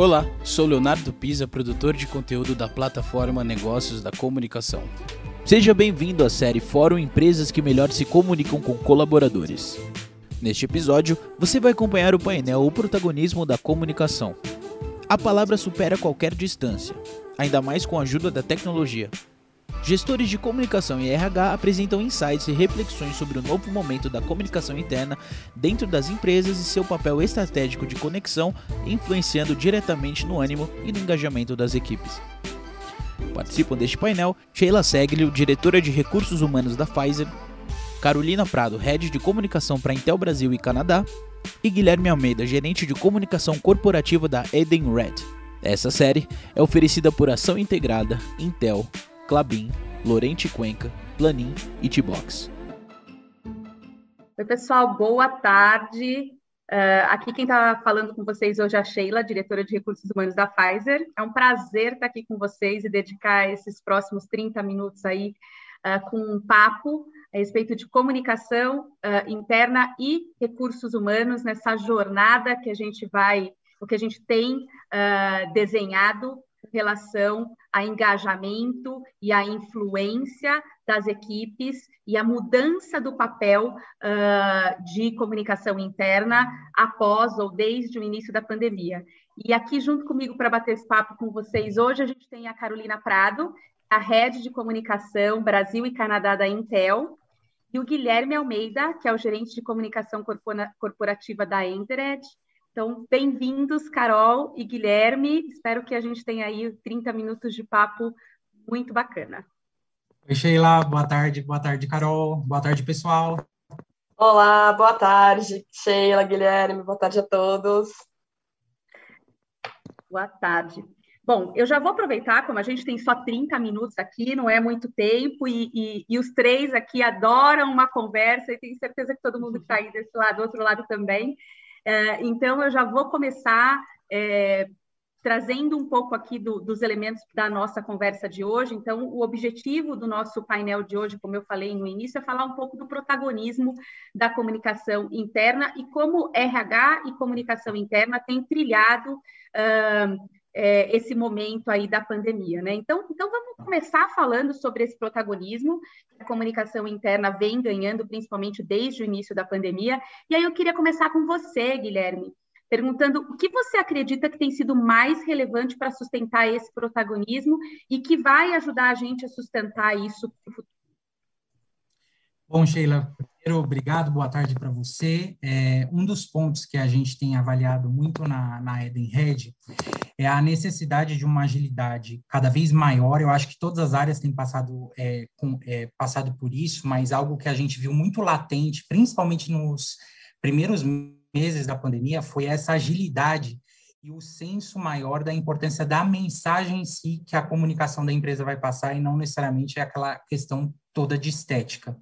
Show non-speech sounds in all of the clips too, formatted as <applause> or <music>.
Olá, sou Leonardo Pisa, produtor de conteúdo da plataforma Negócios da Comunicação. Seja bem-vindo à série Fórum Empresas que melhor se comunicam com colaboradores. Neste episódio, você vai acompanhar o painel O Protagonismo da Comunicação. A palavra supera qualquer distância, ainda mais com a ajuda da tecnologia. Gestores de comunicação e RH apresentam insights e reflexões sobre o novo momento da comunicação interna dentro das empresas e seu papel estratégico de conexão, influenciando diretamente no ânimo e no engajamento das equipes. Participam deste painel Sheila Seglio, diretora de recursos humanos da Pfizer, Carolina Prado, head de comunicação para Intel Brasil e Canadá, e Guilherme Almeida, gerente de comunicação corporativa da Eden Red. Essa série é oferecida por Ação Integrada, Intel, Clabin, Lorente Cuenca, Planin e T-Box. Oi, pessoal, boa tarde. Uh, aqui quem está falando com vocês hoje é a Sheila, diretora de Recursos Humanos da Pfizer. É um prazer estar aqui com vocês e dedicar esses próximos 30 minutos aí uh, com um papo a respeito de comunicação uh, interna e recursos humanos nessa jornada que a gente vai, o que a gente tem desenhado em relação a engajamento e a influência das equipes e a mudança do papel uh, de comunicação interna após ou desde o início da pandemia. E aqui, junto comigo, para bater esse papo com vocês hoje, a gente tem a Carolina Prado, a Head de Comunicação Brasil e Canadá da Intel, e o Guilherme Almeida, que é o gerente de comunicação corporativa da Entered, então, bem-vindos, Carol e Guilherme. Espero que a gente tenha aí 30 minutos de papo muito bacana. Oi, Sheila. Boa tarde. Boa tarde, Carol. Boa tarde, pessoal. Olá, boa tarde, Sheila, Guilherme. Boa tarde a todos. Boa tarde. Bom, eu já vou aproveitar, como a gente tem só 30 minutos aqui, não é muito tempo, e, e, e os três aqui adoram uma conversa, e tenho certeza que todo mundo que está aí desse lado, do outro lado também. É, então, eu já vou começar é, trazendo um pouco aqui do, dos elementos da nossa conversa de hoje. Então, o objetivo do nosso painel de hoje, como eu falei no início, é falar um pouco do protagonismo da comunicação interna e como RH e comunicação interna têm trilhado. Uh, é, esse momento aí da pandemia, né? Então, então vamos começar falando sobre esse protagonismo que a comunicação interna vem ganhando, principalmente desde o início da pandemia. E aí eu queria começar com você, Guilherme, perguntando o que você acredita que tem sido mais relevante para sustentar esse protagonismo e que vai ajudar a gente a sustentar isso no futuro. Bom, Sheila, primeiro, obrigado, boa tarde para você. É, um dos pontos que a gente tem avaliado muito na, na Eden Red é a necessidade de uma agilidade cada vez maior. Eu acho que todas as áreas têm passado, é, com, é, passado por isso, mas algo que a gente viu muito latente, principalmente nos primeiros meses da pandemia, foi essa agilidade e o senso maior da importância da mensagem em si que a comunicação da empresa vai passar e não necessariamente aquela questão toda de estética.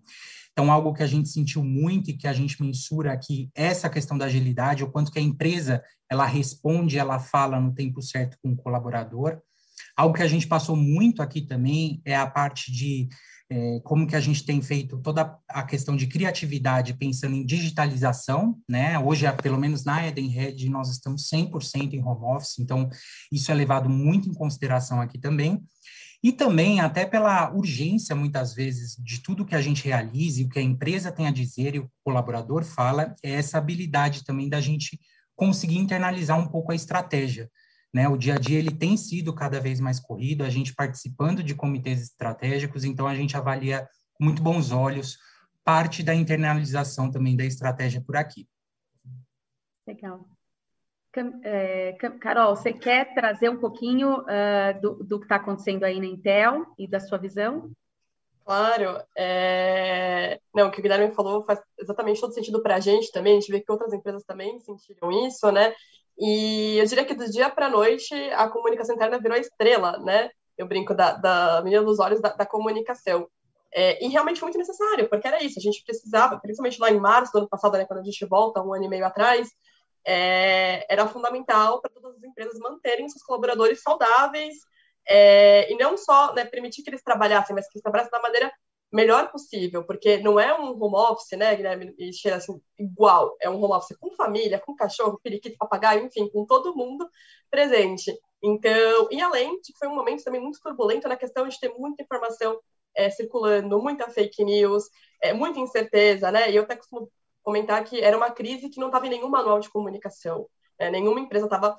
Então, algo que a gente sentiu muito e que a gente mensura aqui, essa questão da agilidade, o quanto que a empresa, ela responde, ela fala no tempo certo com o colaborador. Algo que a gente passou muito aqui também é a parte de é, como que a gente tem feito toda a questão de criatividade pensando em digitalização, né? Hoje, pelo menos na Eden Red, nós estamos 100% em home office, então isso é levado muito em consideração aqui também. E também, até pela urgência, muitas vezes, de tudo que a gente realize, o que a empresa tem a dizer e o colaborador fala, é essa habilidade também da gente conseguir internalizar um pouco a estratégia. Né? O dia a dia ele tem sido cada vez mais corrido, a gente participando de comitês estratégicos, então a gente avalia com muito bons olhos parte da internalização também da estratégia por aqui. Legal. É, Carol, você quer trazer um pouquinho uh, do, do, que está acontecendo aí na Intel e da sua visão? Claro. É... Não, o que o Guilherme falou faz exatamente todo sentido para a gente também. A gente vê que outras empresas também sentiram isso, né? E eu diria que do dia para a noite a comunicação interna virou estrela, né? Eu brinco da, da menina dos olhos da, da comunicação. É, e realmente foi muito necessário, porque era isso, a gente precisava, principalmente lá em março do ano passado, né, quando a gente volta, um ano e meio atrás, é, era fundamental para todas as empresas manterem seus colaboradores saudáveis é, e não só né, permitir que eles trabalhassem, mas que eles trabalhassem da maneira melhor possível, porque não é um home office, né, Guilherme e Sheila, assim, igual, é um home office com família, com cachorro, periquito, papagaio, enfim, com todo mundo presente. Então, e além de que foi um momento também muito turbulento na questão de ter muita informação é, circulando, muita fake news, é, muita incerteza, né, e eu até costumo comentar que era uma crise que não estava em nenhum manual de comunicação, né, nenhuma empresa estava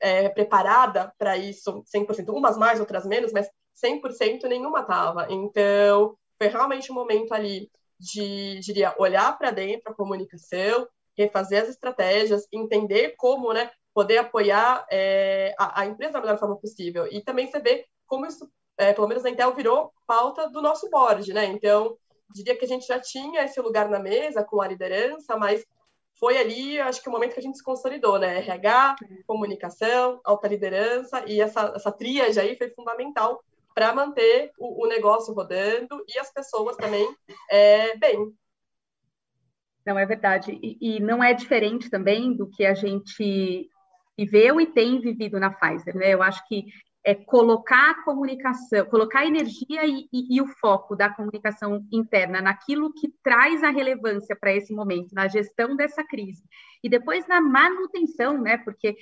é, preparada para isso 100%, umas mais, outras menos, mas 100% nenhuma estava. Então, foi realmente um momento ali de, diria, olhar para dentro a comunicação, refazer as estratégias, entender como, né, poder apoiar é, a, a, empresa da melhor forma possível. E também você vê como isso, é, pelo menos na Intel, virou pauta do nosso board, né? Então, diria que a gente já tinha esse lugar na mesa com a liderança, mas foi ali, acho que o momento que a gente se consolidou, né? RH, comunicação, alta liderança, e essa, essa tríade aí foi fundamental para manter o, o, negócio rodando e as pessoas também é, bem. Não, é verdade. E, e, não é diferente também do que a gente viveu e tem vivido na Pfizer, né? Eu acho que é colocar a comunicação, colocar a energia e, e, e, o foco da comunicação interna naquilo que traz a relevância para esse momento, na gestão dessa crise. E depois na manutenção, né? Porque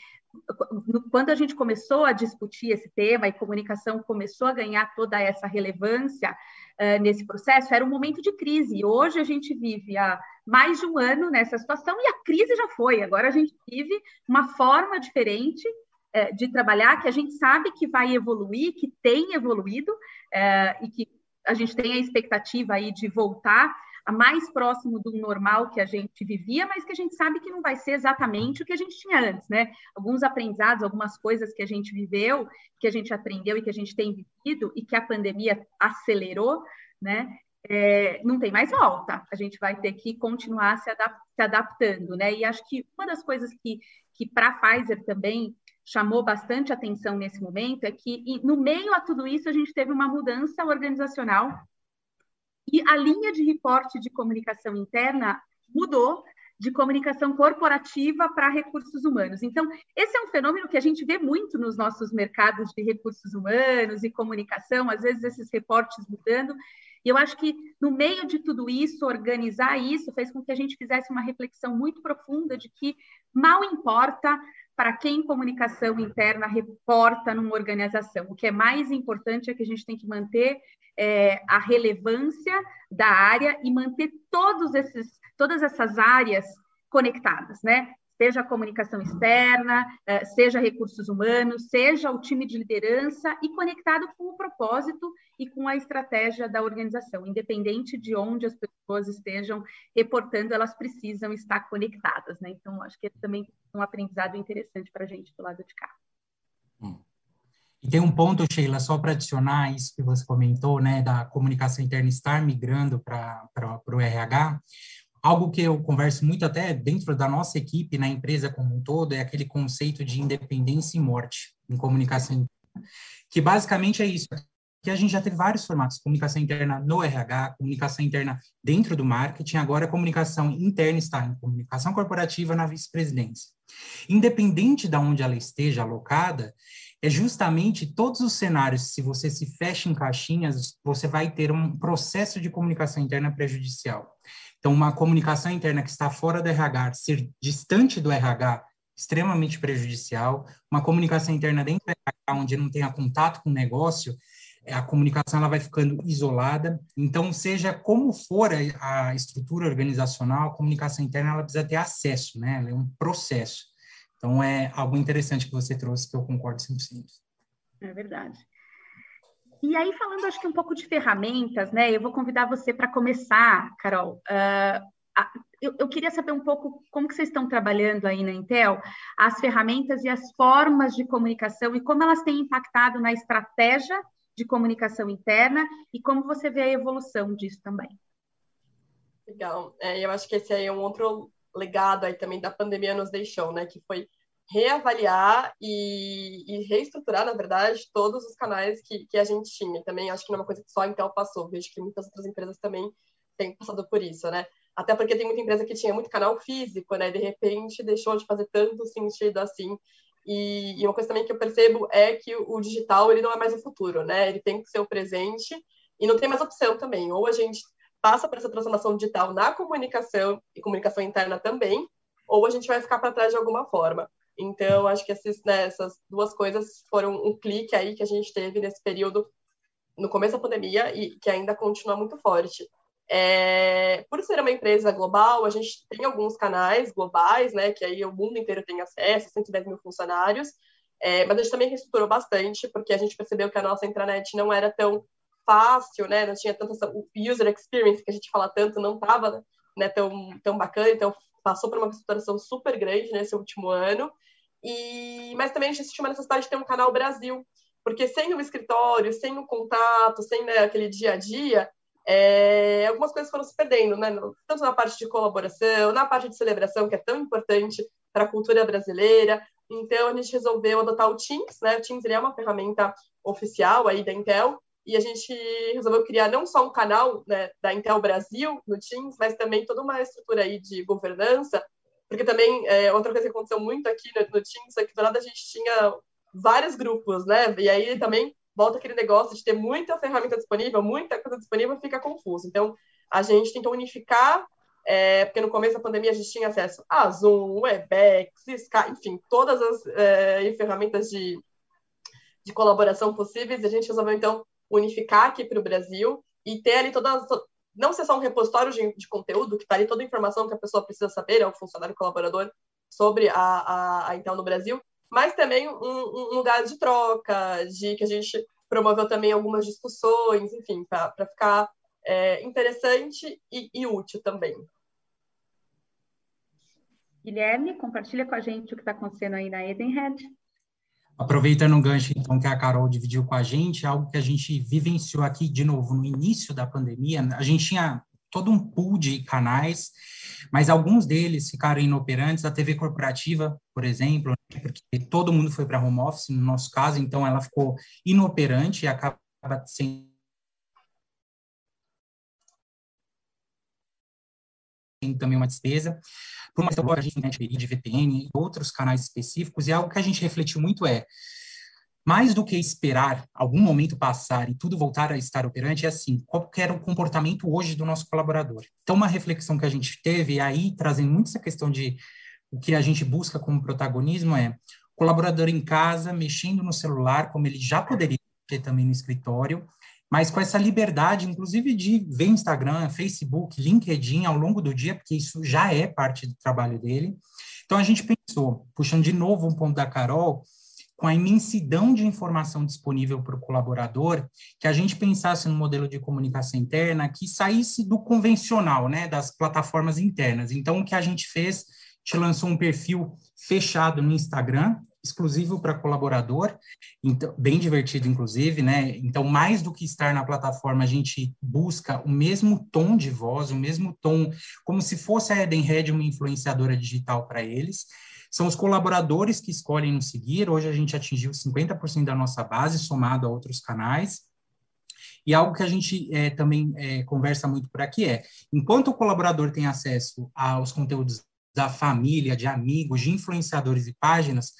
quando a gente começou a discutir esse tema e comunicação começou a ganhar toda essa relevância uh, nesse processo, era um momento de crise. Hoje a gente vive há mais de um ano nessa situação e a crise já foi. Agora a gente vive uma forma diferente uh, de trabalhar que a gente sabe que vai evoluir, que tem evoluído uh, e que a gente tem a expectativa aí de voltar mais próximo do normal que a gente vivia, mas que a gente sabe que não vai ser exatamente o que a gente tinha antes, né? Alguns aprendizados, algumas coisas que a gente viveu, que a gente aprendeu e que a gente tem vivido e que a pandemia acelerou, né? É, não tem mais volta. A gente vai ter que continuar se, adap se adaptando, né? E acho que uma das coisas que, que para a Pfizer também chamou bastante atenção nesse momento é que, no meio a tudo isso, a gente teve uma mudança organizacional e a linha de reporte de comunicação interna mudou de comunicação corporativa para recursos humanos. Então, esse é um fenômeno que a gente vê muito nos nossos mercados de recursos humanos e comunicação, às vezes esses reportes mudando. E eu acho que, no meio de tudo isso, organizar isso fez com que a gente fizesse uma reflexão muito profunda de que mal importa para quem comunicação interna reporta numa organização. O que é mais importante é que a gente tem que manter é, a relevância da área e manter todos esses, todas essas áreas conectadas, né? Seja a comunicação externa, é, seja recursos humanos, seja o time de liderança e conectado com o propósito e com a estratégia da organização. Independente de onde as pessoas estejam reportando, elas precisam estar conectadas, né? Então, acho que é também um aprendizado interessante para a gente do lado de cá. Hum. E tem um ponto, Sheila, só para adicionar isso que você comentou, né, da comunicação interna estar migrando para o RH. Algo que eu converso muito até dentro da nossa equipe, na empresa como um todo, é aquele conceito de independência e morte em comunicação interna, que basicamente é isso, que a gente já teve vários formatos, comunicação interna no RH, comunicação interna dentro do marketing, agora comunicação interna está em comunicação corporativa na vice-presidência. Independente de onde ela esteja alocada, é justamente todos os cenários, se você se fecha em caixinhas, você vai ter um processo de comunicação interna prejudicial. Então, uma comunicação interna que está fora do RH, ser distante do RH, extremamente prejudicial. Uma comunicação interna dentro do RH, onde não tenha contato com o negócio, é, a comunicação ela vai ficando isolada. Então, seja como for a, estrutura organizacional, a comunicação interna ela precisa ter acesso, né? Ela é um processo. Então, é algo interessante que você trouxe, que eu concordo 100%. É verdade. E aí, falando, acho que um pouco de ferramentas, né? Eu vou convidar você para começar, Carol. Uh, eu, eu, queria saber um pouco como que vocês estão trabalhando aí na Intel, as ferramentas e as formas de comunicação e como elas têm impactado na estratégia de comunicação interna e como você vê a evolução disso também. Legal. É, eu acho que esse aí é um outro legado aí também da pandemia nos deixou, né? Que foi reavaliar e, e reestruturar, na verdade, todos os canais que, que a gente tinha. Também acho que não é uma coisa que só a Intel passou, vejo que muitas outras empresas também têm passado por isso, né? Até porque tem muita empresa que tinha muito canal físico, né? De repente deixou de fazer tanto sentido assim. E, e uma coisa também que eu percebo é que o digital ele não é mais o futuro, né? Ele tem que ser o presente e não tem mais opção também. Ou a gente passa por essa transformação digital na comunicação e comunicação interna também, ou a gente vai ficar para trás de alguma forma. Então, acho que esses, né, essas duas coisas foram um clique aí que a gente teve nesse período, no começo da pandemia, e que ainda continua muito forte. É, por ser uma empresa global, a gente tem alguns canais globais, né, que aí o mundo inteiro tem acesso, 110 mil funcionários, é, mas a gente também reestruturou bastante, porque a gente percebeu que a nossa intranet não era tão fácil, né, não tinha tanta user experience que a gente fala tanto, não estava né, tão, tão bacana, então passou por uma reestruturação super grande nesse último ano, e, mas também a gente sentiu uma necessidade de ter um canal Brasil, porque sem o escritório, sem o contato, sem né, aquele dia a dia, é, algumas coisas foram se perdendo, né? tanto na parte de colaboração, na parte de celebração, que é tão importante para a cultura brasileira. Então, a gente resolveu adotar o Teams, né? O Teams é uma ferramenta oficial aí da Intel, e a gente resolveu criar não só um canal né, da Intel Brasil no Teams, mas também toda uma estrutura aí de governança, porque também é, outra coisa que aconteceu muito aqui no, no Teams é que do lado a gente tinha vários grupos, né? E aí também volta aquele negócio de ter muita ferramenta disponível, muita coisa disponível, fica confuso. Então, a gente tentou unificar, é, porque no começo da pandemia a gente tinha acesso a Zoom, Webex, Skype, enfim, todas as é, ferramentas de, de colaboração possíveis, a gente resolveu, então, unificar aqui para o Brasil e ter ali todas, não ser só um repositório de, de conteúdo, que está ali toda a informação que a pessoa precisa saber, é o funcionário colaborador, sobre a, a, a Intel no Brasil, mas também um, um, lugar de troca, de que a gente promoveu também algumas discussões, enfim, para ficar é, interessante e, e, útil também. Guilherme, compartilha com a gente o que está acontecendo aí na Edenred. Aproveitando o gancho, então, que a Carol dividiu com a gente, algo que a gente vivenciou aqui, de novo, no início da pandemia, a gente tinha todo um pool de canais, mas alguns deles ficaram inoperantes. A TV corporativa, por exemplo, né, porque todo mundo foi para home office, no nosso caso, então ela ficou inoperante e acaba sendo também uma despesa. Por uma questão, a gente tem de VPN e outros canais específicos, e algo que a gente refletiu muito é, mais do que esperar algum momento passar e tudo voltar a estar operante, é assim, qual era o comportamento hoje do nosso colaborador? Então, uma reflexão que a gente teve, aí trazendo muito essa questão de o que a gente busca como protagonismo é colaborador em casa, mexendo no celular, como ele já poderia ter também no escritório, mas com essa liberdade, inclusive, de ver Instagram, Facebook, LinkedIn ao longo do dia, porque isso já é parte do trabalho dele. Então, a gente pensou, puxando de novo um ponto da Carol, com a imensidão de informação disponível para o colaborador, que a gente pensasse no modelo de comunicação interna que saísse do convencional, né, das plataformas internas. Então, o que a gente fez, gente lançou um perfil fechado no Instagram, exclusivo para colaborador, então, bem divertido, inclusive, né? Então, mais do que estar na plataforma, a gente busca o mesmo tom de voz, o mesmo tom, como se fosse a Eden Red uma influenciadora digital para eles. São os colaboradores que escolhem nos seguir. Hoje a gente atingiu 50% da nossa base, somado a outros canais. E algo que a gente é, também é, conversa muito por aqui é: enquanto o colaborador tem acesso aos conteúdos da família, de amigos, de influenciadores e páginas,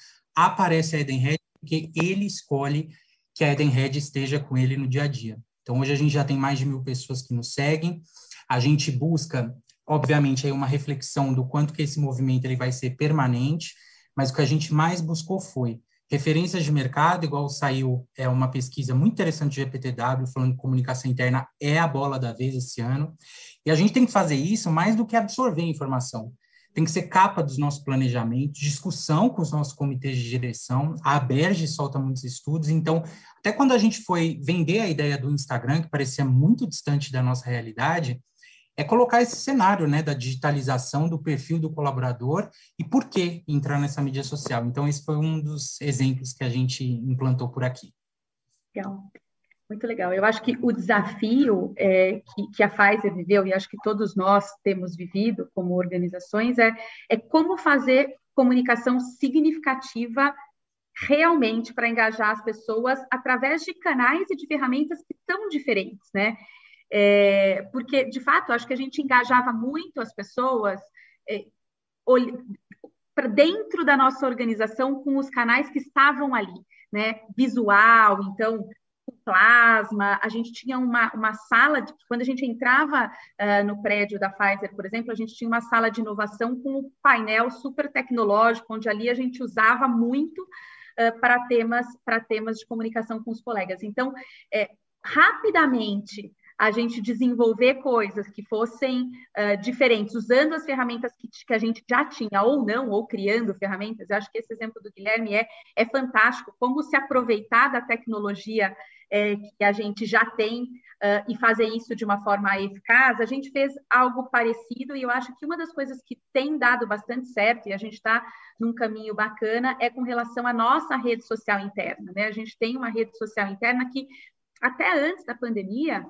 aparece a Eden Red porque ele escolhe que a Eden Red esteja com ele no dia a dia. Então, hoje a gente já tem mais de mil pessoas que nos seguem. A gente busca obviamente, aí uma reflexão do quanto que esse movimento ele vai ser permanente, mas o que a gente mais buscou foi referências de mercado, igual saiu é uma pesquisa muito interessante de GPTW, falando que comunicação interna é a bola da vez esse ano, e a gente tem que fazer isso mais do que absorver informação. Tem que ser capa dos nossos planejamentos, discussão com os nossos comitês de direção. A Berge solta muitos estudos, então, até quando a gente foi vender a ideia do Instagram, que parecia muito distante da nossa realidade, é colocar esse cenário né, da digitalização do perfil do colaborador e por que entrar nessa mídia social. Então, esse foi um dos exemplos que a gente implantou por aqui. Legal. Muito legal. Eu acho que o desafio é, que, que, a Pfizer viveu, e acho que todos nós temos vivido como organizações, é, é como fazer comunicação significativa realmente para engajar as pessoas através de canais e de ferramentas que são diferentes, né? É, porque, de fato, acho que a gente engajava muito as pessoas é, para dentro da nossa organização com os canais que estavam ali, né? Visual, então, plasma, a gente tinha uma, uma sala, de, quando a gente entrava uh, no prédio da Pfizer, por exemplo, a gente tinha uma sala de inovação com um painel super tecnológico, onde ali a gente usava muito uh, para temas, para temas de comunicação com os colegas. Então, é, rapidamente, a gente desenvolver coisas que fossem uh, diferentes, usando as ferramentas que, que, a gente já tinha, ou não, ou criando ferramentas. Eu acho que esse exemplo do Guilherme é, é fantástico, como se aproveitar da tecnologia é, que a gente já tem uh, e fazer isso de uma forma eficaz. A gente fez algo parecido e eu acho que uma das coisas que tem dado bastante certo, e a gente está num caminho bacana, é com relação à nossa rede social interna. Né? A gente tem uma rede social interna que, até antes da pandemia,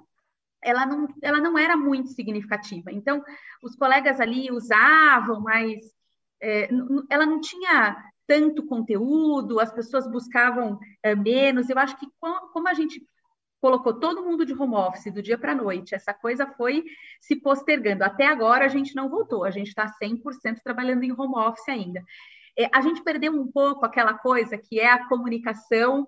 ela não, ela não era muito significativa. Então, os colegas ali usavam, mas é, ela não tinha tanto conteúdo, as pessoas buscavam é, menos. Eu acho que como a gente colocou todo mundo de home office do dia para a noite, essa coisa foi se postergando. Até agora a gente não voltou, a gente está 100% trabalhando em home office ainda. É, a gente perdeu um pouco aquela coisa que é a comunicação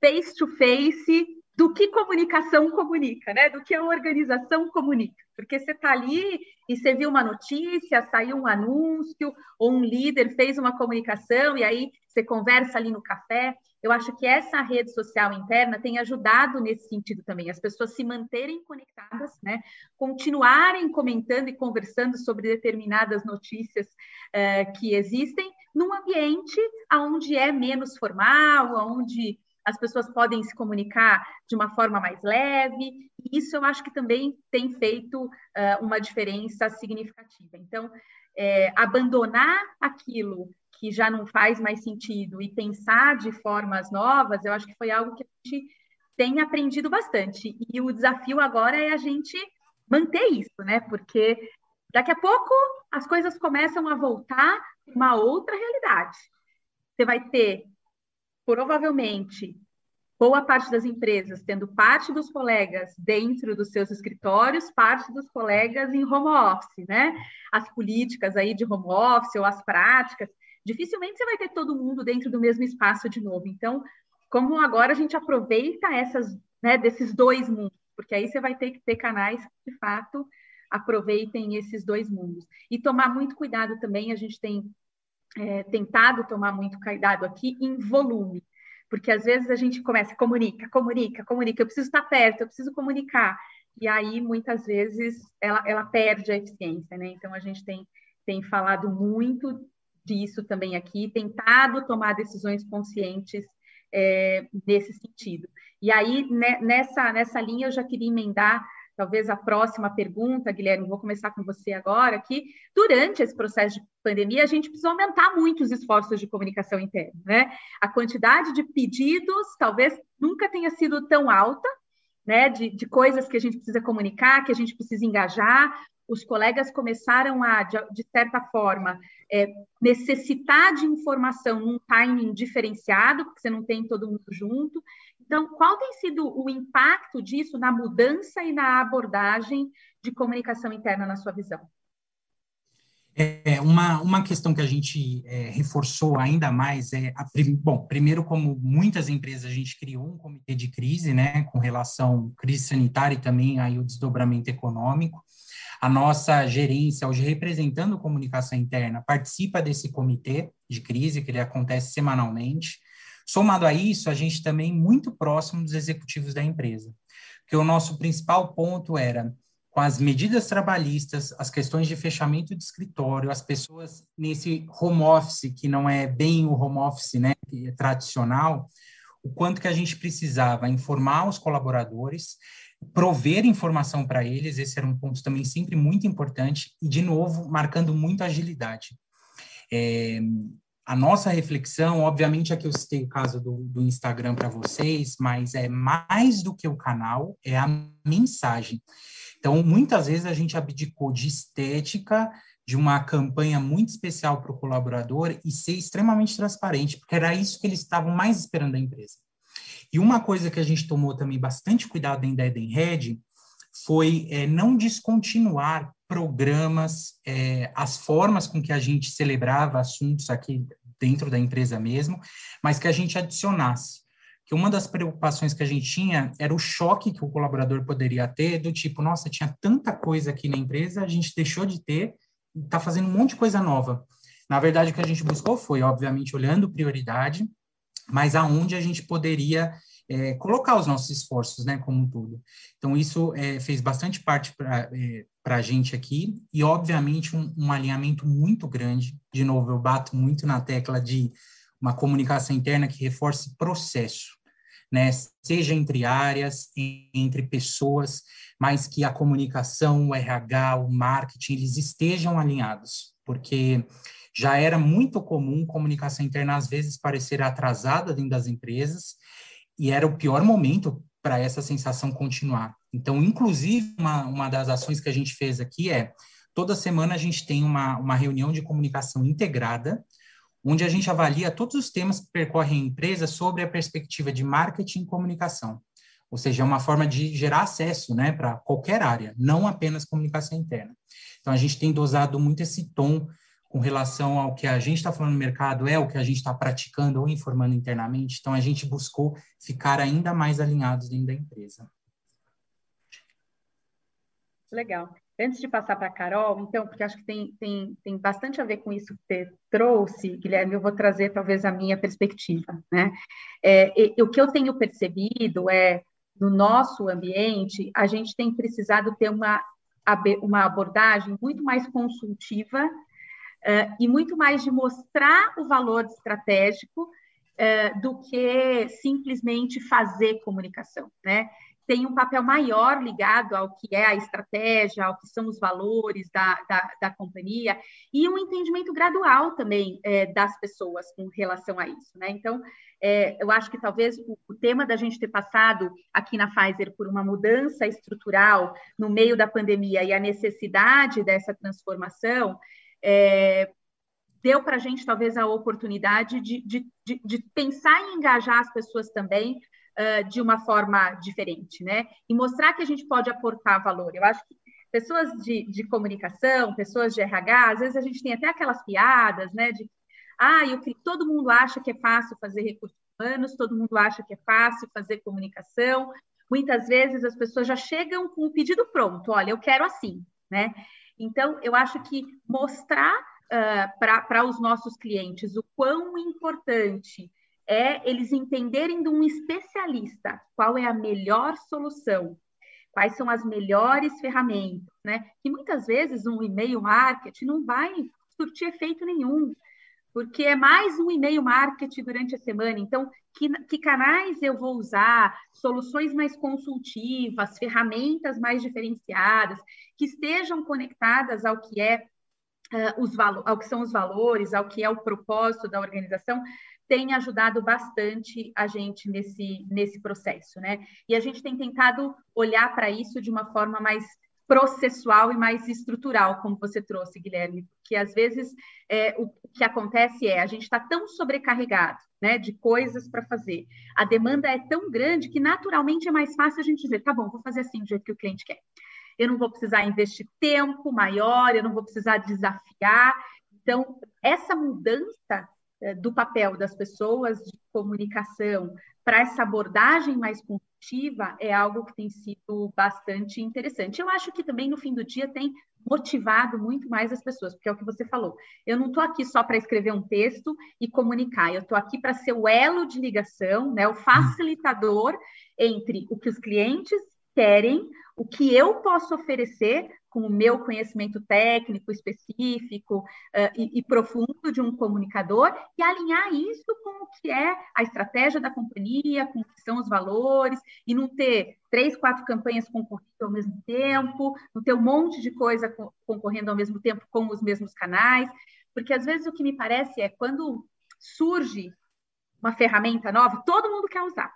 face to face do que comunicação comunica, né? Do que a organização comunica. Porque você está ali e você viu uma notícia, saiu um anúncio, ou um líder fez uma comunicação, e aí você conversa ali no café. Eu acho que essa rede social interna tem ajudado nesse sentido também, as pessoas se manterem conectadas, né? Continuarem comentando e conversando sobre determinadas notícias uh, que existem num ambiente onde é menos formal, onde as pessoas podem se comunicar de uma forma mais leve, e isso eu acho que também tem feito uh, uma diferença significativa. Então, é, abandonar aquilo que já não faz mais sentido e pensar de formas novas, eu acho que foi algo que a gente tem aprendido bastante. E o desafio agora é a gente manter isso, né? Porque daqui a pouco as coisas começam a voltar uma outra realidade. Você vai ter provavelmente boa parte das empresas tendo parte dos colegas dentro dos seus escritórios, parte dos colegas em home office, né? As políticas aí de home office ou as práticas, dificilmente você vai ter todo mundo dentro do mesmo espaço de novo. Então, como agora a gente aproveita essas, né, desses dois mundos, porque aí você vai ter que ter canais que, de fato, aproveitem esses dois mundos. E tomar muito cuidado também, a gente tem é, tentado tomar muito cuidado aqui em volume, porque às vezes a gente começa, comunica, comunica, comunica, eu preciso estar perto, eu preciso comunicar, e aí muitas vezes ela, ela perde a eficiência, né? Então a gente tem, tem falado muito disso também aqui, tentado tomar decisões conscientes é, nesse sentido. E aí, né, nessa, nessa linha, eu já queria emendar talvez a próxima pergunta, Guilherme, vou começar com você agora, que durante esse processo de pandemia, a gente precisa aumentar muito os esforços de comunicação interna, né? A quantidade de pedidos talvez nunca tenha sido tão alta, né? De, de coisas que a gente precisa comunicar, que a gente precisa engajar. Os colegas começaram a, de, de certa forma, é, necessitar de informação num timing diferenciado, porque você não tem todo mundo junto. Então, qual tem sido o impacto disso na mudança e na abordagem de comunicação interna na sua visão? É, uma, uma questão que a gente é, reforçou ainda mais é, a, bom, primeiro, como muitas empresas, a gente criou um comitê de crise, né, com relação à crise sanitária e também aí o desdobramento econômico. A nossa gerência, hoje representando comunicação interna, participa desse comitê de crise, que ele acontece semanalmente. Somado a isso, a gente também muito próximo dos executivos da empresa, porque o nosso principal ponto era com as medidas trabalhistas, as questões de fechamento de escritório, as pessoas nesse home office, que não é bem o home office né, é tradicional, o quanto que a gente precisava informar os colaboradores, prover informação para eles, esse era um ponto também sempre muito importante, e, de novo, marcando muito agilidade. É, a nossa reflexão, obviamente, aqui eu citei o caso do, do Instagram para vocês, mas é mais do que o canal, é a mensagem. Então, muitas vezes a gente abdicou de estética, de uma campanha muito especial para o colaborador e ser extremamente transparente, porque era isso que eles estavam mais esperando da empresa. E uma coisa que a gente tomou também bastante cuidado dentro da Edenred foi é, não descontinuar programas, é, as formas com que a gente celebrava assuntos aqui dentro da empresa mesmo, mas que a gente adicionasse. que uma das preocupações que a gente tinha era o choque que o colaborador poderia ter, do tipo, nossa, tinha tanta coisa aqui na empresa, a gente deixou de ter está fazendo um monte de coisa nova. Na verdade, o que a gente buscou foi, obviamente, olhando prioridade, mas aonde a gente poderia é, colocar os nossos esforços, né, como um todo. Então, isso é, fez bastante parte para é, a gente aqui, e, obviamente, um, um alinhamento muito grande. De novo, eu bato muito na tecla de uma comunicação interna que reforce processo, né? Seja entre áreas, entre pessoas, mas que a comunicação, o RH, o marketing, eles estejam alinhados, porque já era muito comum comunicação interna às vezes parecer atrasada dentro das empresas e era o pior momento para essa sensação continuar. Então, inclusive, uma, uma das ações que a gente fez aqui é toda semana a gente tem uma, uma reunião de comunicação integrada, onde a gente avalia todos os temas que percorrem a empresa sobre a perspectiva de marketing e comunicação. Ou seja, é uma forma de gerar acesso né, para qualquer área, não apenas comunicação interna. Então, a gente tem dosado muito esse tom com relação ao que a gente está falando no mercado, é o que a gente está praticando ou informando internamente. Então, a gente buscou ficar ainda mais alinhados dentro da empresa. Legal. Antes de passar para a Carol, então, porque acho que tem, tem, tem bastante a ver com isso que você trouxe, Guilherme, eu vou trazer talvez a minha perspectiva. Né? É, e, o que eu tenho percebido é, no nosso ambiente, a gente tem precisado ter uma, uma abordagem muito mais consultiva uh, e muito mais de mostrar o valor estratégico uh, do que simplesmente fazer comunicação. Né? tem um papel maior ligado ao que é a estratégia, ao que são os valores da, da, da companhia, e um entendimento gradual também é, das pessoas com relação a isso. Né? Então, é, eu acho que talvez o, o, tema da gente ter passado aqui na Pfizer por uma mudança estrutural no meio da pandemia e a necessidade dessa transformação. É, deu para a gente talvez a oportunidade de, de, de, de pensar em engajar as pessoas também uh, de uma forma diferente, né? E mostrar que a gente pode aportar valor. Eu acho que pessoas de, de comunicação, pessoas de RH, às vezes a gente tem até aquelas piadas, né? De ah, eu, todo mundo acha que é fácil fazer recursos humanos, todo mundo acha que é fácil fazer comunicação. Muitas vezes as pessoas já chegam com o pedido pronto, olha, eu quero assim, né? Então, eu acho que mostrar uh, para os nossos clientes o quão importante é eles entenderem de um especialista qual é a melhor solução, quais são as melhores ferramentas, né? Que muitas vezes um e-mail marketing não vai surtir efeito nenhum, porque é mais um e-mail marketing durante a semana. Então, que, que canais eu vou usar, soluções mais consultivas, ferramentas mais diferenciadas, que estejam conectadas ao que é uh, os ao que são os valores, ao que é o propósito da organização, tem ajudado bastante a gente nesse, nesse processo, né? E a gente tem tentado olhar para isso de uma forma mais processual e mais estrutural, como você trouxe, Guilherme, porque às vezes é, o que acontece é a gente está tão sobrecarregado né, de coisas para fazer, a demanda é tão grande que naturalmente é mais fácil a gente dizer, tá bom, vou fazer assim do jeito que o cliente quer. Eu não vou precisar investir tempo maior, eu não vou precisar desafiar. Então, essa mudança do papel das pessoas de comunicação para essa abordagem mais consultiva é algo que tem sido bastante interessante. Eu acho que também no fim do dia tem motivado muito mais as pessoas, porque é o que você falou. Eu não estou aqui só para escrever um texto e comunicar, eu estou aqui para ser o elo de ligação, né, o facilitador entre o que os clientes querem, o que eu posso oferecer com o meu conhecimento técnico específico uh, e, e, profundo de um comunicador e alinhar isso com o que é a estratégia da companhia, com o que são os valores, e não ter três, quatro campanhas concorrendo ao mesmo tempo, não ter um monte de coisa concorrendo ao mesmo tempo com os mesmos canais, porque às vezes o que me parece é quando surge uma ferramenta nova, todo mundo quer usar.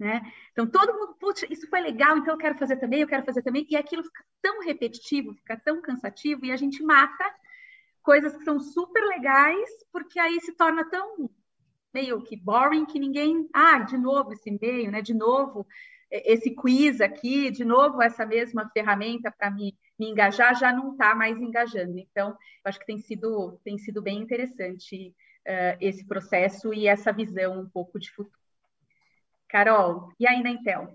Né? Então, todo mundo, putz, isso foi legal, então eu quero fazer também, eu quero fazer também, e aquilo fica tão repetitivo, fica tão cansativo, e a gente mata coisas que são super legais, porque aí se torna tão meio que boring que ninguém, ah, de novo esse e-mail, né? De novo esse quiz aqui, de novo essa mesma ferramenta para me, me engajar, já não está mais engajando. Então, eu acho que tem sido, tem sido bem interessante uh, esse processo e essa visão um pouco de futuro. Carol, e aí na Intel?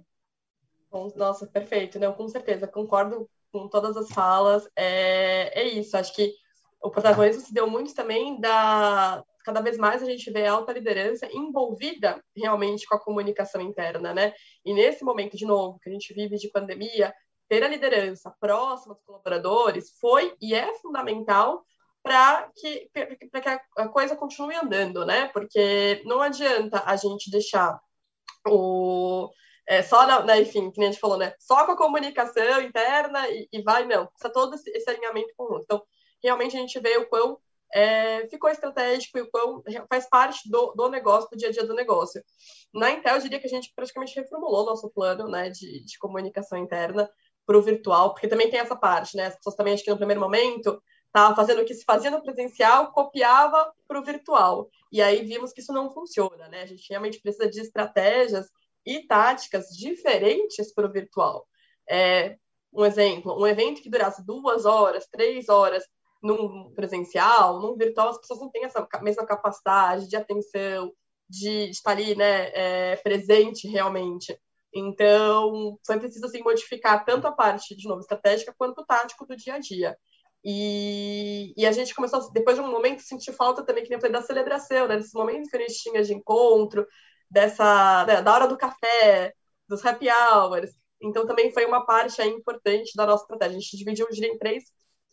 Nossa, perfeito, não, com certeza, concordo com todas as falas. É, é isso, acho que o protagonismo se deu muito também da cada vez mais a gente vê a alta liderança envolvida realmente com a comunicação interna, né? E nesse momento, de novo, que a gente vive de pandemia, ter a liderança próxima dos colaboradores foi e é fundamental para que, que a coisa continue andando, né? Porque não adianta a gente deixar o. É, só na, na, enfim, que a gente falou, né? Só com a comunicação interna e, e vai, não. Precisa todo esse, esse alinhamento conjunto. Então, realmente a gente vê o quão é, ficou estratégico e o quão faz parte do, do negócio, do dia a dia do negócio. Na Intel, eu diria que a gente praticamente reformulou nosso plano né, de, de comunicação interna para o virtual, porque também tem essa parte, né? As pessoas também, acho que no primeiro momento, estavam fazendo o que se fazia no presencial, copiava para o virtual. E aí vimos que isso não funciona, né? A gente realmente precisa de estratégias e táticas diferentes para o virtual. É, um exemplo, um evento que durasse duas horas, três horas, num presencial, num virtual, as pessoas não têm essa mesma capacidade de atenção, de, de estar ali, né, é, presente realmente. Então, foi preciso assim, modificar tanto a parte, de novo, estratégica, quanto o tático do dia a dia. E, e a gente começou, depois de um momento, sentir falta também, que nem eu da celebração, né, desses momentos que a gente tinha de encontro, dessa, né, da hora do café, dos happy hours. Então, também foi uma parte aí, importante da nossa estratégia. A gente dividiu o dia em três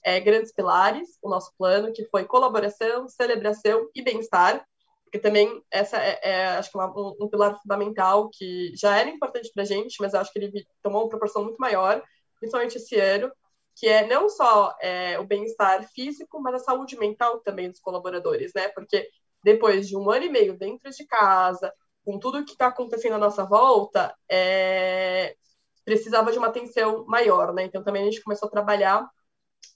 é, grandes pilares, o nosso plano, que foi colaboração, celebração e bem-estar, porque também essa é, é acho que uma, um, um, pilar fundamental que já era importante para a gente, mas acho que ele tomou uma proporção muito maior, principalmente esse ano, que é não só é, o bem-estar físico, mas a saúde mental também dos colaboradores, né? Porque depois de um ano e meio dentro de casa, com tudo que está acontecendo à nossa volta, é, precisava de uma atenção maior, né? Então também a gente começou a trabalhar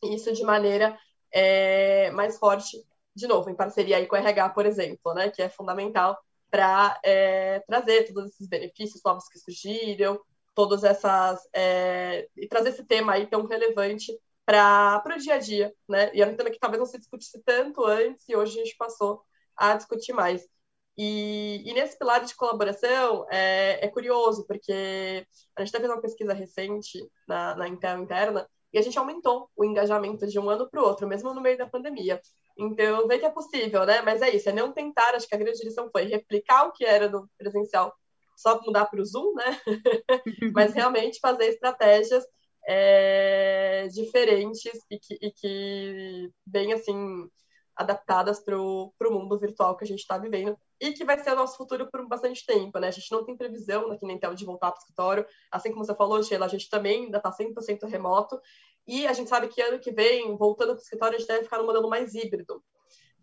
isso de maneira é, mais forte, de novo, em parceria aí com o RH, por exemplo, né, que é fundamental para é, trazer todos esses benefícios novos que surgiram, todas essas é, e trazer esse tema aí tão relevante para o dia a dia, né? E é um tema que talvez não se discutisse tanto antes e hoje a gente passou a discutir mais. E, e nesse pilar de colaboração é, é curioso, porque a gente fazendo uma pesquisa recente na, na Intel interna e a gente aumentou o engajamento de um ano para o outro, mesmo no meio da pandemia. Então, vê que é possível, né? Mas é isso, é não tentar, acho que a grande direção foi replicar o que era no presencial, só mudar para o Zoom, né? <laughs> Mas realmente fazer estratégias é, diferentes e que, e que bem assim adaptadas para o mundo virtual que a gente está vivendo e que vai ser o nosso futuro por bastante tempo, né? A gente não tem previsão aqui na Intel de voltar para o escritório. Assim como você falou, Sheila, a gente também ainda está 100% remoto e a gente sabe que ano que vem, voltando para o escritório, a gente deve ficar no modelo mais híbrido,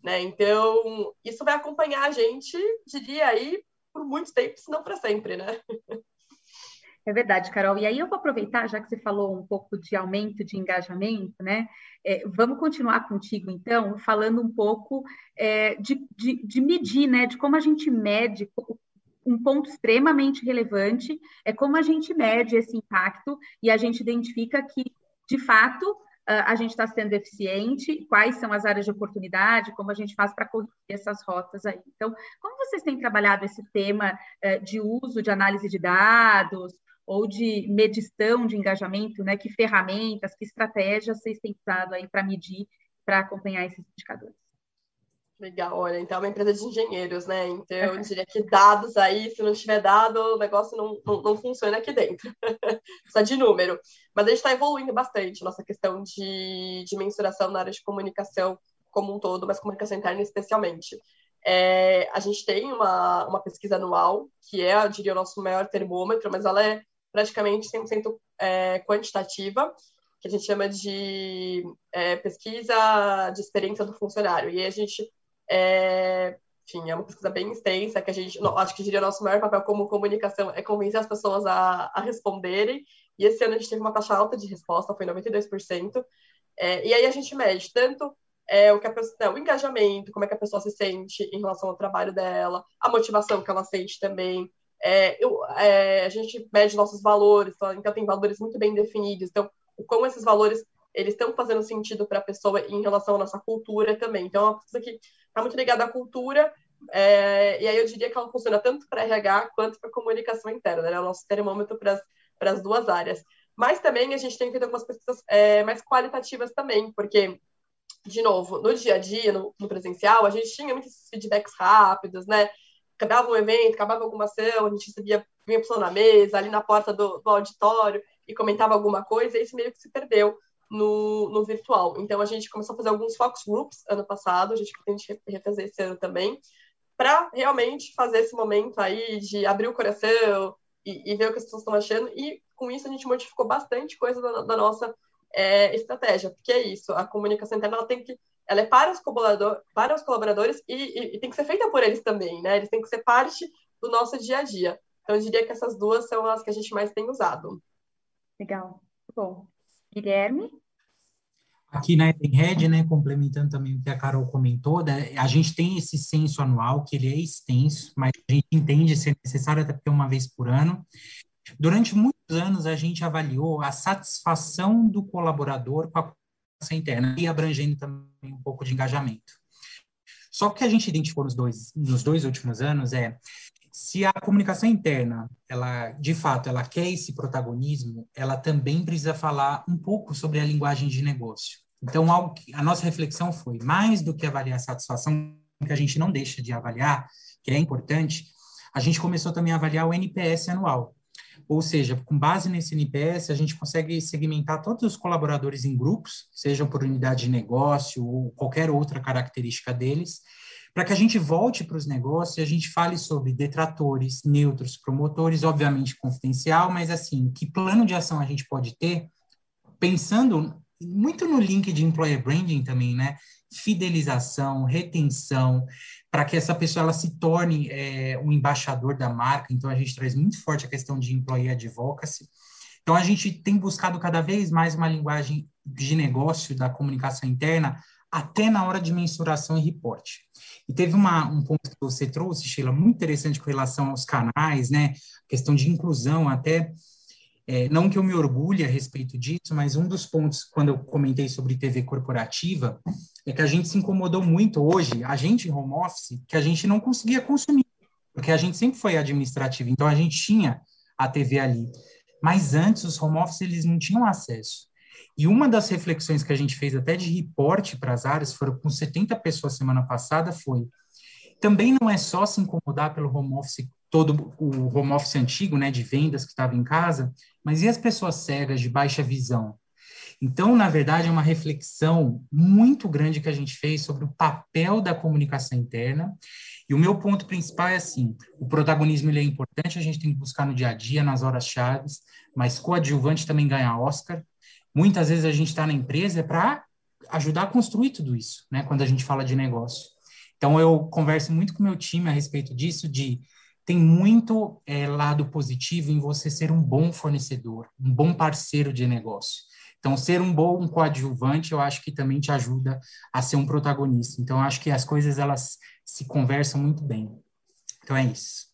né? Então, isso vai acompanhar a gente, diria aí, por muito tempo, se não para sempre, né? É verdade, Carol. E aí eu vou aproveitar, já que você falou um pouco de aumento de engajamento, né? É, vamos continuar contigo, então, falando um pouco é, de, de, de, medir, né? De como a gente mede um ponto extremamente relevante é como a gente mede esse impacto e a gente identifica que, de fato, a gente está sendo eficiente, quais são as áreas de oportunidade, como a gente faz para corrigir essas rotas aí. Então, como vocês têm trabalhado esse tema é, de uso de análise de dados, ou de medição de engajamento, né? Que ferramentas, que estratégias vocês têm usado aí para medir, para acompanhar esses indicadores? Legal, olha, então é uma empresa de engenheiros, né? Então eu diria que dados aí, se não tiver dado, o negócio não, não, não funciona aqui dentro. <laughs> Só de número. Mas a gente está evoluindo bastante nossa questão de, de mensuração na área de comunicação como um todo, mas comunicação interna especialmente. É, a gente tem uma, uma pesquisa anual, que é, eu diria, o nosso maior termômetro, mas ela é praticamente 100% é, quantitativa, que a gente chama de é, pesquisa de experiência do funcionário. E a gente, é, enfim, é uma pesquisa bem extensa, que a gente, não, acho que diria o nosso maior papel como comunicação é convencer as pessoas a, a responderem. E esse ano a gente teve uma taxa alta de resposta, foi 92%. É, e aí a gente mede tanto é, o que a pessoa, o engajamento, como é que a pessoa se sente em relação ao trabalho dela, a motivação que ela sente também, é, eu, é, a gente mede nossos valores, então tem valores muito bem definidos. Então, como esses valores eles estão fazendo sentido para a pessoa em relação à nossa cultura também. Então, é uma coisa que está muito ligada à cultura, É, e aí eu diria que ela funciona tanto para RH quanto para comunicação interna, né? É o nosso termômetro para as duas áreas. Mas também a gente tem feito algumas pesquisas é, mais qualitativas também, porque, de novo, no dia a dia, no, no, presencial, a gente tinha muitos feedbacks rápidos, né? Acabava um evento, acabava alguma ação, a gente recebia, vinha pessoa na mesa, ali na porta do, do auditório, e comentava alguma coisa, e isso meio que se perdeu no, no virtual. Então, a gente começou a fazer alguns focus groups ano passado, a gente pretende refazer esse ano também, para realmente fazer esse momento aí de abrir o coração e, e ver o que as pessoas estão achando, e com isso a gente modificou bastante coisa da, da nossa é, estratégia, porque é isso, a comunicação interna ela tem que ela é para os, colaborador, para os colaboradores e, e, e, tem que ser feita por eles também, né? Eles têm que ser parte do nosso dia a dia. Então, eu diria que essas duas são as que a gente mais tem usado. Legal. Bom. Guilherme? Aqui na Edenred, né, complementando também o que a Carol comentou, né, a gente tem esse censo anual, que ele é extenso, mas a gente entende ser necessário até porque é uma vez por ano. Durante muitos anos, a gente avaliou a satisfação do colaborador com a comunicação interna e abrangendo também um pouco de engajamento. Só que a gente identificou nos dois, nos dois últimos anos é se a comunicação interna, ela de fato, ela quer esse protagonismo, ela também precisa falar um pouco sobre a linguagem de negócio. Então, a nossa reflexão foi mais do que avaliar a satisfação, que a gente não deixa de avaliar, que é importante, a gente começou também a avaliar o NPS anual. Ou seja, com base nesse NPS, a gente consegue segmentar todos os colaboradores em grupos, sejam por unidade de negócio ou qualquer outra característica deles, para que a gente volte para os negócios e a gente fale sobre detratores, neutros, promotores, obviamente confidencial, mas assim, que plano de ação a gente pode ter, pensando muito no link de employer branding também, né? Fidelização, retenção, para que essa pessoa ela se torne é, um embaixador da marca. Então a gente traz muito forte a questão de employee advocacy. Então a gente tem buscado cada vez mais uma linguagem de negócio da comunicação interna até na hora de mensuração e reporte. E teve uma, um ponto que você trouxe, Sheila, muito interessante com relação aos canais, né? Questão de inclusão, até. É, não que eu me orgulhe a respeito disso, mas um dos pontos, quando eu comentei sobre TV corporativa, é que a gente se incomodou muito hoje, a gente em home office, que a gente não conseguia consumir, porque a gente sempre foi administrativo, então a gente tinha a TV ali. Mas antes, os home office, eles não tinham acesso. E uma das reflexões que a gente fez até de reporte para as áreas, foram com 70 pessoas semana passada, foi também não é só se incomodar pelo home office, todo o home office antigo, né, de vendas que estava em casa, mas e as pessoas cegas, de baixa visão? Então, na verdade, é uma reflexão muito grande que a gente fez sobre o papel da comunicação interna. E o meu ponto principal é assim: o protagonismo ele é importante, a gente tem que buscar no dia a dia, nas horas chaves, mas coadjuvante também ganha Oscar. Muitas vezes a gente está na empresa para ajudar a construir tudo isso, né? Quando a gente fala de negócio. Então eu converso muito com meu time a respeito disso, de tem muito é, lado positivo em você ser um bom fornecedor, um bom parceiro de negócio. Então, ser um bom coadjuvante, eu acho que também te ajuda a ser um protagonista. Então, acho que as coisas, elas se conversam muito bem. Então, é isso.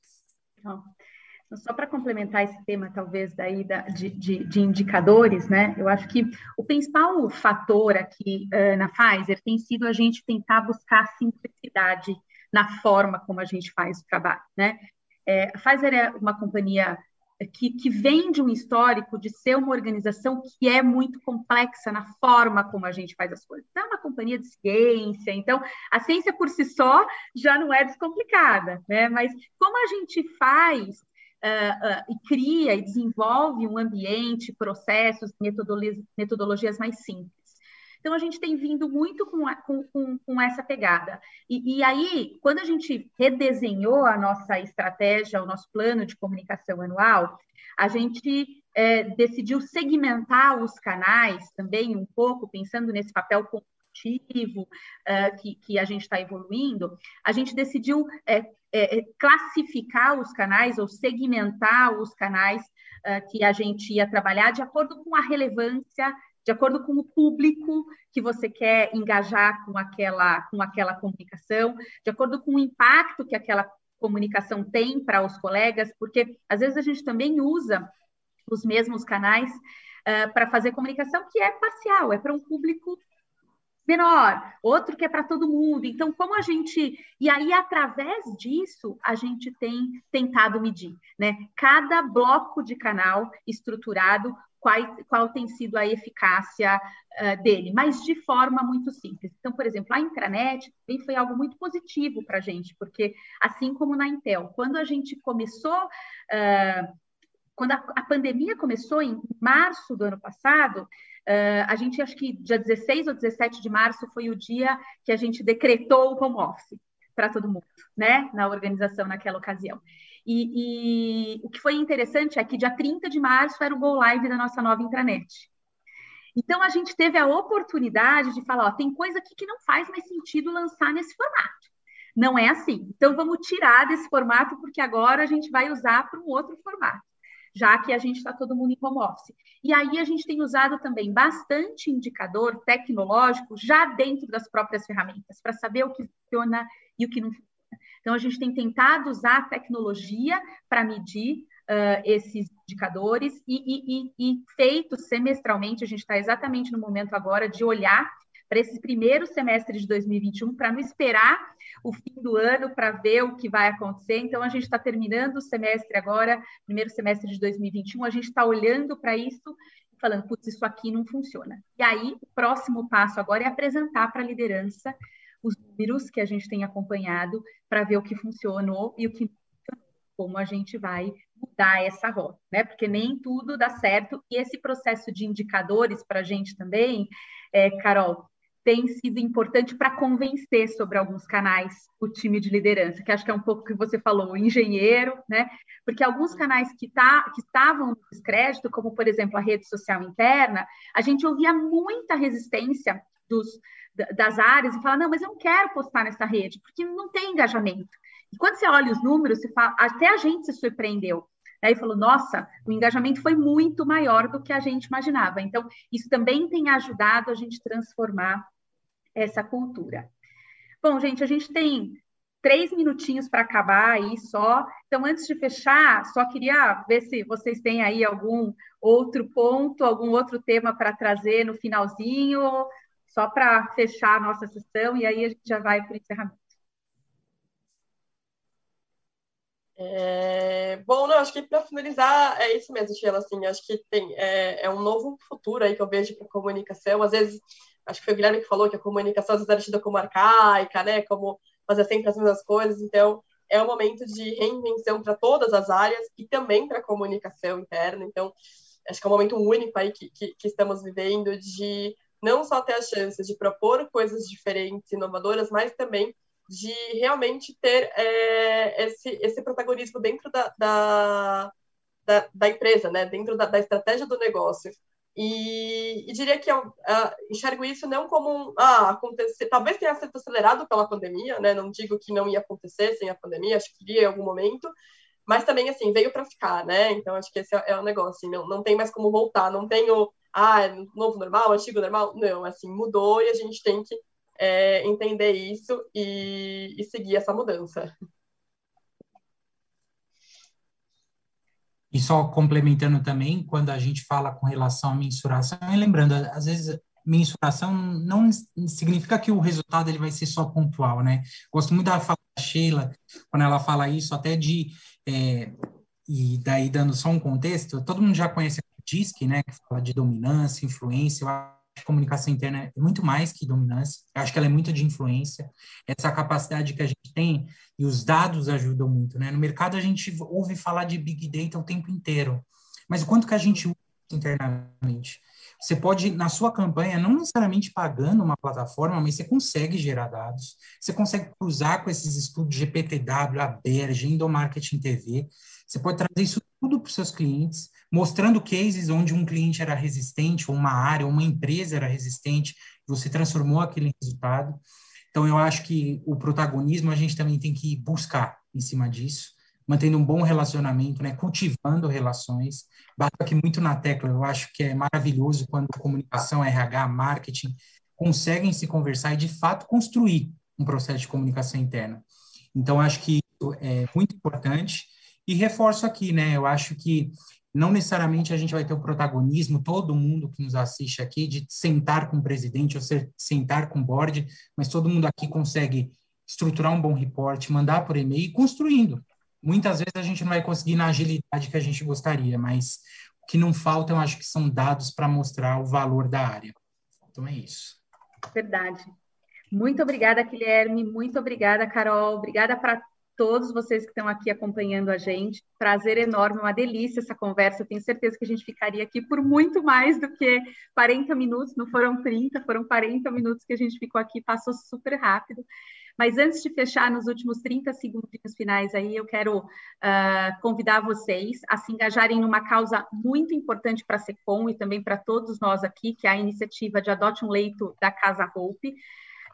Só para complementar esse tema, talvez, daí da, de, de, de, indicadores, né? Eu acho que o principal fator aqui uh, na Pfizer tem sido a gente tentar buscar simplicidade na forma como a gente faz o trabalho, né? É, a Pfizer é uma companhia que, que vem de um histórico de ser uma organização que é muito complexa na forma como a gente faz as coisas. É uma companhia de ciência, então a ciência por si só já não é descomplicada, né? Mas como a gente faz uh, uh, e cria e desenvolve um ambiente, processos, metodologias mais simples. Então, a gente tem vindo muito com, a, com, com, com, essa pegada. E, e, aí, quando a gente redesenhou a nossa estratégia, o nosso plano de comunicação anual, a gente é, decidiu segmentar os canais também um pouco, pensando nesse papel consultivo uh, que, que a gente está evoluindo, a gente decidiu é, é, é, classificar os canais ou segmentar os canais uh, que a gente ia trabalhar de acordo com a relevância, de acordo com o público que você quer engajar com aquela, com aquela comunicação, de acordo com o impacto que aquela comunicação tem para os colegas, porque às vezes a gente também usa os mesmos canais uh, para fazer comunicação que é parcial, é para um público menor, outro que é para todo mundo. Então, como a gente. E aí, através disso, a gente tem tentado medir, né? Cada bloco de canal estruturado, qual, qual tem sido a eficácia uh, dele, mas de forma muito simples. Então, por exemplo, a intranet também foi algo muito positivo para a gente, porque assim como na Intel, quando a gente começou. Uh, quando a, a, pandemia começou em março do ano passado, uh, a gente acho que dia 16 ou 17 de março foi o dia que a gente decretou o home office para todo mundo, né, na organização naquela ocasião. E, e, o que foi interessante é que dia 30 de março era o go live da nossa nova intranet. Então a gente teve a oportunidade de falar, ó, tem coisa aqui que não faz mais sentido lançar nesse formato. Não é assim. Então vamos tirar desse formato porque agora a gente vai usar para um outro formato já que a gente está todo mundo em home office. E aí a gente tem usado também bastante indicador tecnológico já dentro das próprias ferramentas, para saber o que funciona e o que não. Então, a gente tem tentado usar a tecnologia para medir uh, esses indicadores e, e, e, e feito semestralmente, a gente está exatamente no momento agora de olhar para esse primeiro semestre de 2021, para não esperar o fim do ano para ver o que vai acontecer. Então, a gente está terminando o semestre agora, primeiro semestre de 2021, a gente está olhando para isso falando, putz, isso aqui não funciona. E aí, o próximo passo agora é apresentar para a liderança números que a gente tem acompanhado para ver o que funcionou e o que como a gente vai mudar essa rota, né? Porque nem tudo dá certo e esse processo de indicadores para a gente também, é, Carol, tem sido importante para convencer sobre alguns canais o time de liderança, que acho que é um pouco que você falou, o engenheiro, né? Porque alguns canais que, tá, que estavam no descrédito, como por exemplo a rede social interna, a gente ouvia muita resistência dos, das áreas e fala, não, mas eu não quero postar nessa rede, porque não tem engajamento. E quando você olha os números, você fala, até a gente se surpreendeu. Aí falou, nossa, o engajamento foi muito maior do que a gente imaginava. Então, isso também tem ajudado a gente transformar essa cultura. Bom, gente, a gente tem três minutinhos para acabar aí só. Então, antes de fechar, só queria ver se vocês têm aí algum outro ponto, algum outro tema para trazer no finalzinho, só para fechar a nossa sessão, e aí a gente já vai para o encerramento. É, bom, não, acho que para finalizar é isso mesmo, Sheila. Assim, acho que tem é, é um novo futuro aí que eu vejo para comunicação. Às vezes, acho que foi o Guilherme que falou que a comunicação às vezes era tida como arcaica, né? Como fazer sempre as mesmas coisas. Então, é um momento de reinvenção para todas as áreas e também para a comunicação interna. Então, acho que é um momento único aí que, que, que estamos vivendo de não só ter a chance de propor coisas diferentes, inovadoras, mas também de realmente ter é, esse, esse protagonismo dentro da, da, da, da empresa, né? dentro da, da, estratégia do negócio. E, e diria que eu uh, enxergo isso não como um, ah, acontecer, talvez tenha sido acelerado pela pandemia, né? não digo que não ia acontecer sem a pandemia, acho que iria em algum momento, mas também assim veio para ficar, né? Então acho que esse é, é o negócio, assim, não, não tem mais como voltar, não tenho ah, é novo normal, antigo normal. Não, assim, mudou e a gente tem que é, entender isso e, e seguir essa mudança. E só complementando também, quando a gente fala com relação à mensuração, e lembrando, às vezes mensuração não significa que o resultado ele vai ser só pontual, né? Gosto muito da fala da Sheila, quando ela fala isso, até de, é, e daí dando só um contexto, todo mundo já conhece DISC, né, que fala de dominância, influência, eu acho que comunicação interna é muito mais que dominância, eu acho que ela é muito de influência, essa capacidade que a gente tem, e os dados ajudam muito, né, no mercado a gente ouve falar de Big Data o tempo inteiro, mas o quanto que a gente usa internamente? Você pode, na sua campanha, não necessariamente pagando uma plataforma, mas você consegue gerar dados, você consegue cruzar com esses estudos GPTW, ABERG, Endomarketing TV, você pode trazer isso tudo para os seus clientes, mostrando cases onde um cliente era resistente, ou uma área, ou uma empresa era resistente, você transformou aquele resultado. Então, eu acho que o protagonismo a gente também tem que buscar em cima disso, mantendo um bom relacionamento, né, cultivando relações. Bato aqui muito na tecla, eu acho que é maravilhoso quando comunicação, RH, marketing conseguem se conversar e, de fato, construir um processo de comunicação interna. Então, acho que isso é muito importante. E reforço aqui, né, eu acho que não necessariamente a gente vai ter o protagonismo, todo mundo que nos assiste aqui, de sentar com o presidente ou ser, sentar com o board, mas todo mundo aqui consegue estruturar um bom report, mandar por e-mail e construindo. Muitas vezes a gente não vai conseguir na agilidade que a gente gostaria, mas o que não falta, eu acho que são dados para mostrar o valor da área. Então é isso. Verdade. Muito obrigada, Guilherme. Muito obrigada, Carol. Obrigada para todos vocês que estão aqui acompanhando a gente. Prazer enorme, uma delícia essa conversa. Tenho certeza que a gente ficaria aqui por muito mais do que 40 minutos, não foram 30, foram 40 minutos que a gente ficou aqui, passou super rápido. Mas antes de fechar nos últimos 30 segundos finais aí, eu quero uh, convidar vocês a se engajarem numa causa muito importante para a SECOM e também para todos nós aqui, que é a iniciativa de Adote um Leito da Casa Hope.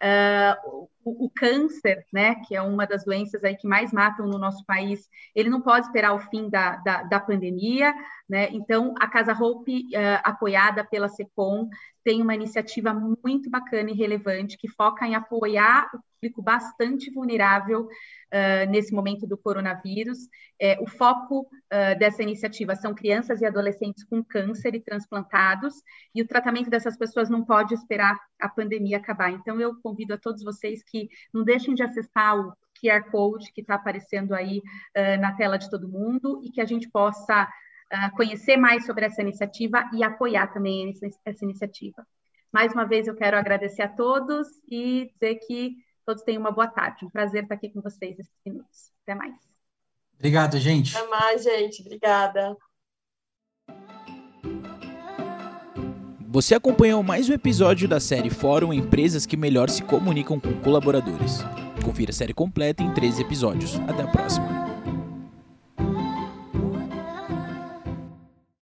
Uh, o, o, câncer, né, que é uma das doenças aí que mais matam no nosso país, ele não pode esperar o fim da, da, da pandemia, né? Então, a Casa Hope, uh, apoiada pela CEPOM, tem uma iniciativa muito bacana e relevante que foca em apoiar o público bastante vulnerável uh, nesse momento do coronavírus. É, o foco uh, dessa iniciativa são crianças e adolescentes com câncer e transplantados, e o tratamento dessas pessoas não pode esperar a pandemia acabar. Então, eu convido a todos vocês que não deixem de acessar o QR Code que está aparecendo aí uh, na tela de todo mundo e que a gente possa conhecer mais sobre essa iniciativa e apoiar também essa, iniciativa. Mais uma vez, eu quero agradecer a todos e dizer que Todos tenham uma boa tarde. Um prazer estar aqui com vocês esses minutos. Até mais. Obrigado, gente. Até mais, gente. Obrigada. Você acompanhou mais um episódio da série Fórum Empresas que Melhor se Comunicam com Colaboradores. Confira a série completa em 13 episódios. Até a próxima.